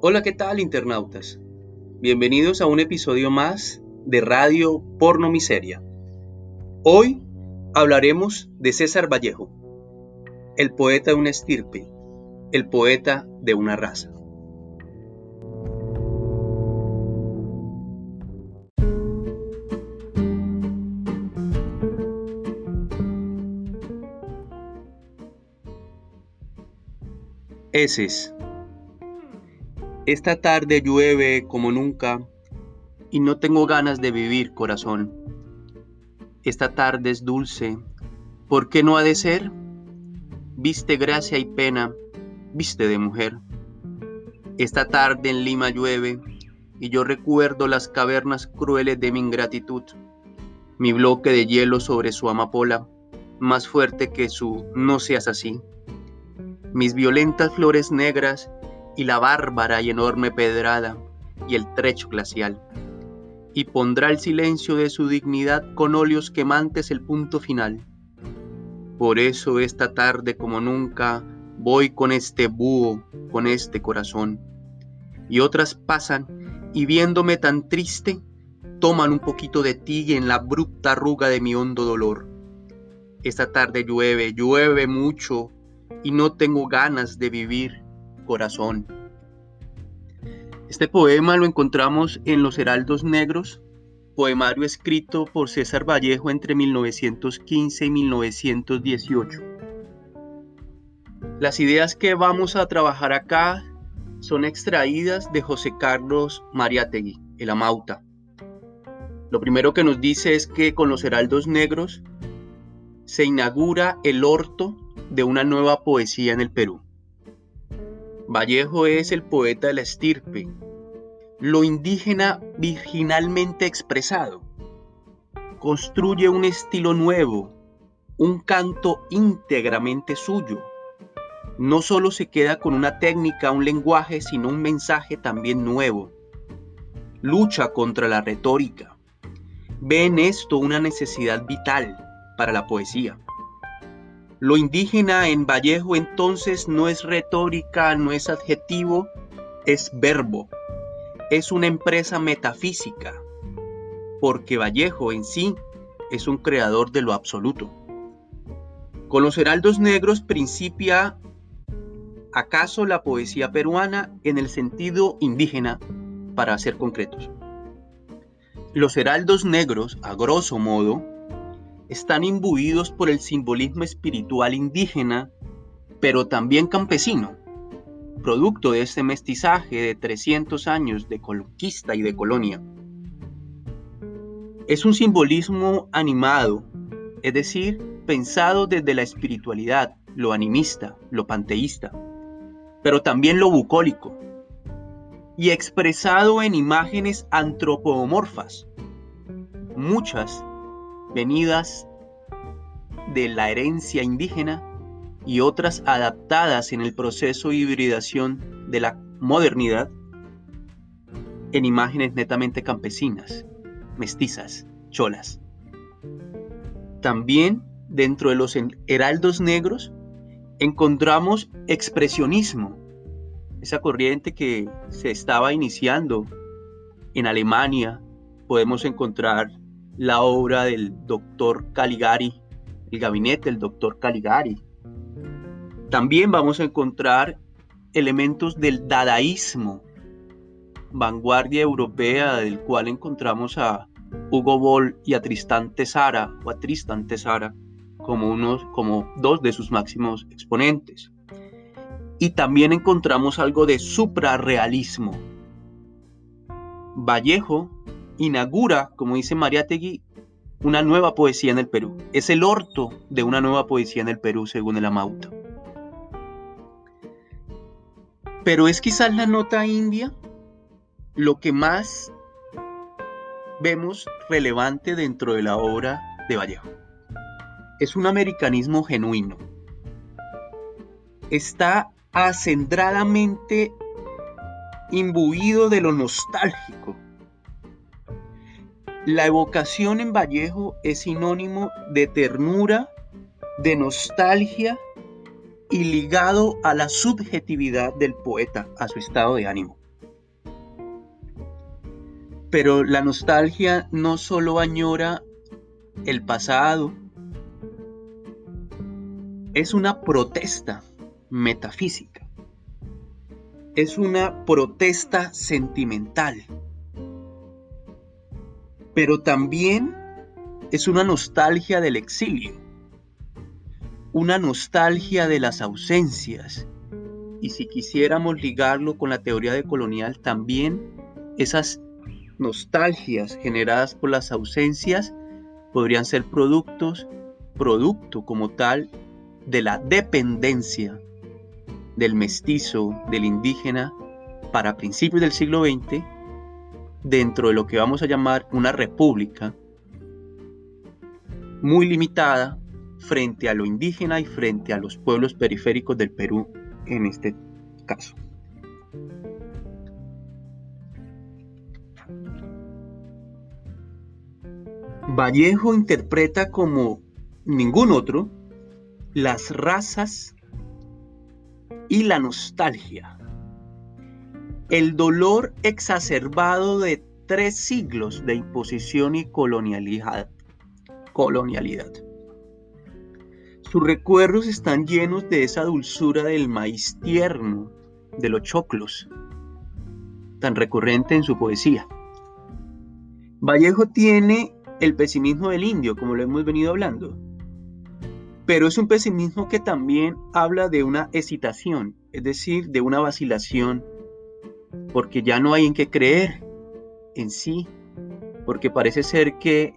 Hola, ¿qué tal internautas? Bienvenidos a un episodio más de Radio Porno Miseria. Hoy hablaremos de César Vallejo, el poeta de una estirpe, el poeta de una raza. Eses esta tarde llueve como nunca y no tengo ganas de vivir, corazón. Esta tarde es dulce, ¿por qué no ha de ser? Viste gracia y pena, viste de mujer. Esta tarde en Lima llueve y yo recuerdo las cavernas crueles de mi ingratitud, mi bloque de hielo sobre su amapola, más fuerte que su no seas así, mis violentas flores negras y la bárbara y enorme pedrada y el trecho glacial. Y pondrá el silencio de su dignidad con óleos quemantes el punto final. Por eso esta tarde como nunca voy con este búho, con este corazón. Y otras pasan y viéndome tan triste, toman un poquito de ti en la abrupta arruga de mi hondo dolor. Esta tarde llueve, llueve mucho y no tengo ganas de vivir corazón. Este poema lo encontramos en Los Heraldos Negros, poemario escrito por César Vallejo entre 1915 y 1918. Las ideas que vamos a trabajar acá son extraídas de José Carlos Mariátegui, el Amauta. Lo primero que nos dice es que con los Heraldos Negros se inaugura el orto de una nueva poesía en el Perú. Vallejo es el poeta de la estirpe, lo indígena virginalmente expresado. Construye un estilo nuevo, un canto íntegramente suyo. No solo se queda con una técnica, un lenguaje, sino un mensaje también nuevo. Lucha contra la retórica. Ve en esto una necesidad vital para la poesía. Lo indígena en Vallejo entonces no es retórica, no es adjetivo, es verbo. Es una empresa metafísica, porque Vallejo en sí es un creador de lo absoluto. Con los heraldos negros principia acaso la poesía peruana en el sentido indígena, para ser concretos. Los heraldos negros, a grosso modo, están imbuidos por el simbolismo espiritual indígena, pero también campesino, producto de este mestizaje de 300 años de conquista y de colonia. Es un simbolismo animado, es decir, pensado desde la espiritualidad, lo animista, lo panteísta, pero también lo bucólico, y expresado en imágenes antropomorfas, muchas venidas de la herencia indígena y otras adaptadas en el proceso de hibridación de la modernidad en imágenes netamente campesinas, mestizas, cholas. También dentro de los heraldos negros encontramos expresionismo, esa corriente que se estaba iniciando en Alemania. Podemos encontrar la obra del doctor Caligari, el gabinete del doctor Caligari. También vamos a encontrar elementos del dadaísmo, vanguardia europea del cual encontramos a Hugo Boll y a Tristan Tesara o a Tristan Tesara como, unos, como dos de sus máximos exponentes. Y también encontramos algo de suprarrealismo. Vallejo inaugura, como dice Mariátegui, una nueva poesía en el Perú. Es el orto de una nueva poesía en el Perú, según el Amauta. Pero es quizás la nota india lo que más vemos relevante dentro de la obra de Vallejo. Es un americanismo genuino. Está acendradamente imbuido de lo nostálgico la evocación en Vallejo es sinónimo de ternura, de nostalgia y ligado a la subjetividad del poeta, a su estado de ánimo. Pero la nostalgia no solo añora el pasado, es una protesta metafísica, es una protesta sentimental, pero también es una nostalgia del exilio, una nostalgia de las ausencias, y si quisiéramos ligarlo con la teoría de colonial, también esas nostalgias generadas por las ausencias podrían ser productos, producto como tal de la dependencia del mestizo, del indígena, para principios del siglo XX, dentro de lo que vamos a llamar una república muy limitada frente a lo indígena y frente a los pueblos periféricos del Perú en este caso. Vallejo interpreta como ningún otro las razas y la nostalgia. El dolor exacerbado de tres siglos de imposición y colonialidad. Sus recuerdos están llenos de esa dulzura del maíz tierno, de los choclos, tan recurrente en su poesía. Vallejo tiene el pesimismo del indio, como lo hemos venido hablando. Pero es un pesimismo que también habla de una excitación, es decir, de una vacilación, porque ya no hay en qué creer en sí, porque parece ser que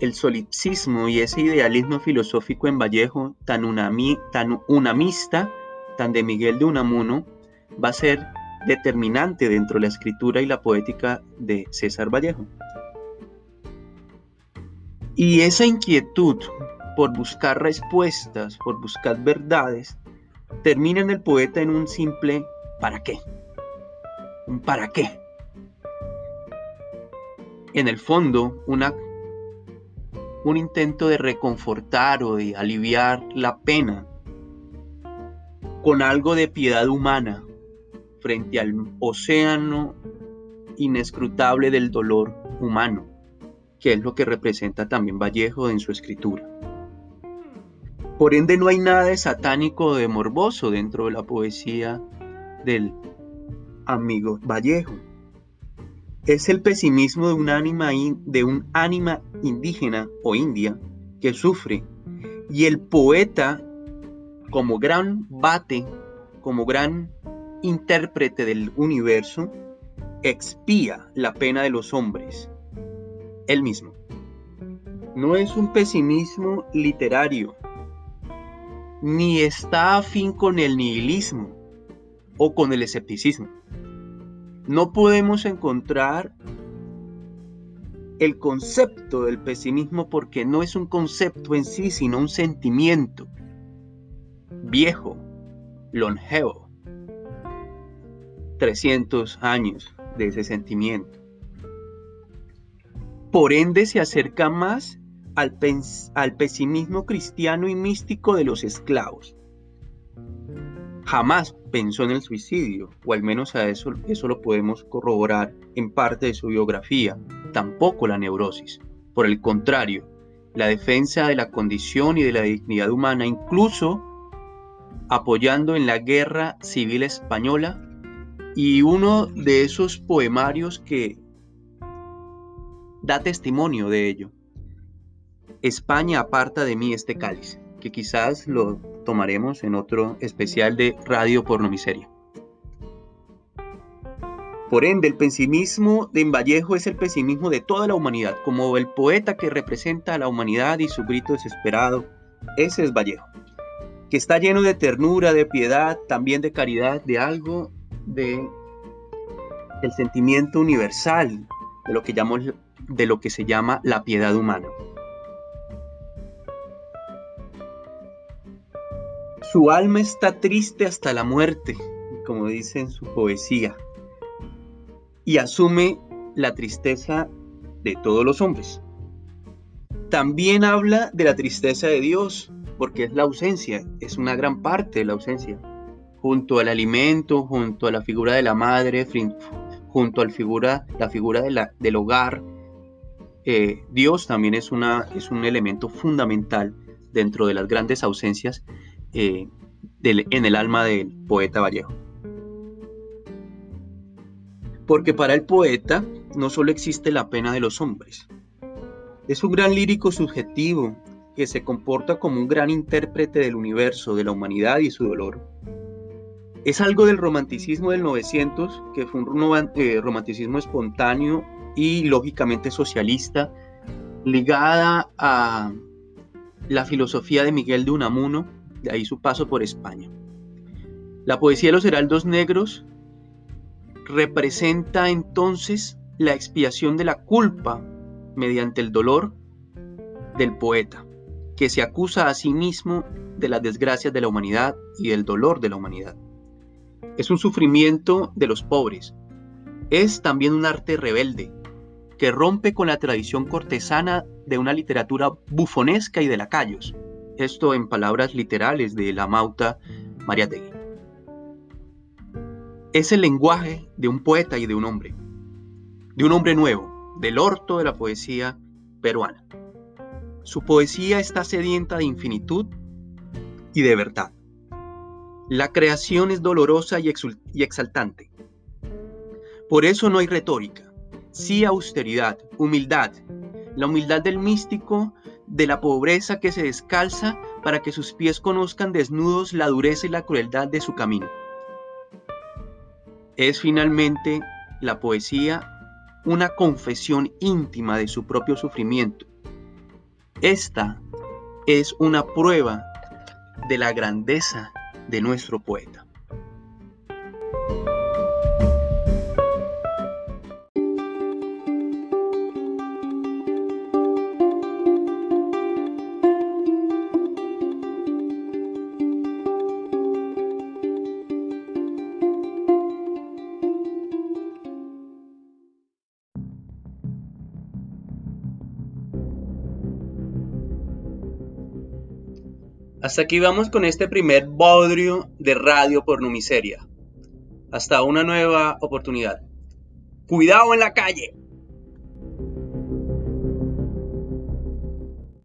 el solipsismo y ese idealismo filosófico en Vallejo, tan, unami, tan unamista, tan de Miguel de Unamuno, va a ser determinante dentro de la escritura y la poética de César Vallejo. Y esa inquietud por buscar respuestas, por buscar verdades, termina en el poeta en un simple ¿para qué? ¿Para qué? En el fondo, un intento de reconfortar o de aliviar la pena con algo de piedad humana frente al océano inescrutable del dolor humano que es lo que representa también Vallejo en su escritura. Por ende no hay nada de satánico o de morboso dentro de la poesía del amigo Vallejo. Es el pesimismo de un ánima, de un indígena o india que sufre y el poeta como gran bate, como gran intérprete del universo, expía la pena de los hombres él mismo. No es un pesimismo literario, ni está afín con el nihilismo o con el escepticismo. No podemos encontrar el concepto del pesimismo porque no es un concepto en sí, sino un sentimiento viejo, longevo. 300 años de ese sentimiento por ende se acerca más al, pesimismo cristiano y místico de los esclavos. Jamás pensó en el suicidio, o al menos a eso, eso lo podemos corroborar en parte de su biografía, tampoco la neurosis. Por el contrario, la defensa de la condición y de la dignidad humana, incluso apoyando en la guerra civil española, y uno de esos poemarios que da testimonio de ello. España aparta de mí este cáliz, que quizás lo tomaremos en otro especial de Radio Porno Miseria. Por ende, el pesimismo de Vallejo es el pesimismo de toda la humanidad, como el poeta que representa a la humanidad y su grito desesperado. Ese es Vallejo, que está lleno de ternura, de piedad, también de caridad, de algo de el sentimiento universal, de lo que llamamos de lo que se llama la piedad humana. Su alma está triste hasta la muerte, como dice en su poesía, y asume la tristeza de todos los hombres. También habla de la tristeza de Dios, porque es la ausencia, es una gran parte de la ausencia, junto al alimento, junto a la figura de la madre, junto al figura, la figura del hogar, eh, Dios también es, una, es un elemento fundamental dentro de las grandes ausencias eh, en el alma del poeta Vallejo. Porque para el poeta no solo existe la pena de los hombres, es un gran lírico subjetivo que se comporta como un gran intérprete del universo, de la humanidad y su dolor. Es algo del romanticismo del 900, que fue un eh, romanticismo espontáneo y lógicamente socialista, ligada a la filosofía de Miguel de Unamuno, de ahí su paso por España. La poesía de los heraldos negros representa entonces la expiación de la culpa mediante el dolor del poeta, que se acusa a sí mismo de las desgracias de la humanidad y del dolor de la humanidad. Es un sufrimiento de los pobres. Es también un arte rebelde, que rompe con la tradición cortesana de una literatura bufonesca y de lacayos. Esto en palabras literales de la mauta Mariategui. Es el lenguaje de un poeta y de un hombre, de un hombre nuevo, del orto de la poesía peruana. Su poesía está sedienta de infinitud y de verdad. La creación es dolorosa y exaltante. Por eso no hay retórica, sí austeridad, humildad, la humildad del místico, de la pobreza que se descalza para que sus pies conozcan desnudos la dureza y la crueldad de su camino. Es finalmente la poesía una confesión íntima de su propio sufrimiento. Esta es una prueba de la grandeza de nuestro poeta. Hasta aquí vamos con este primer bodrio de radio por Numiseria. Hasta una nueva oportunidad. Cuidado en la calle.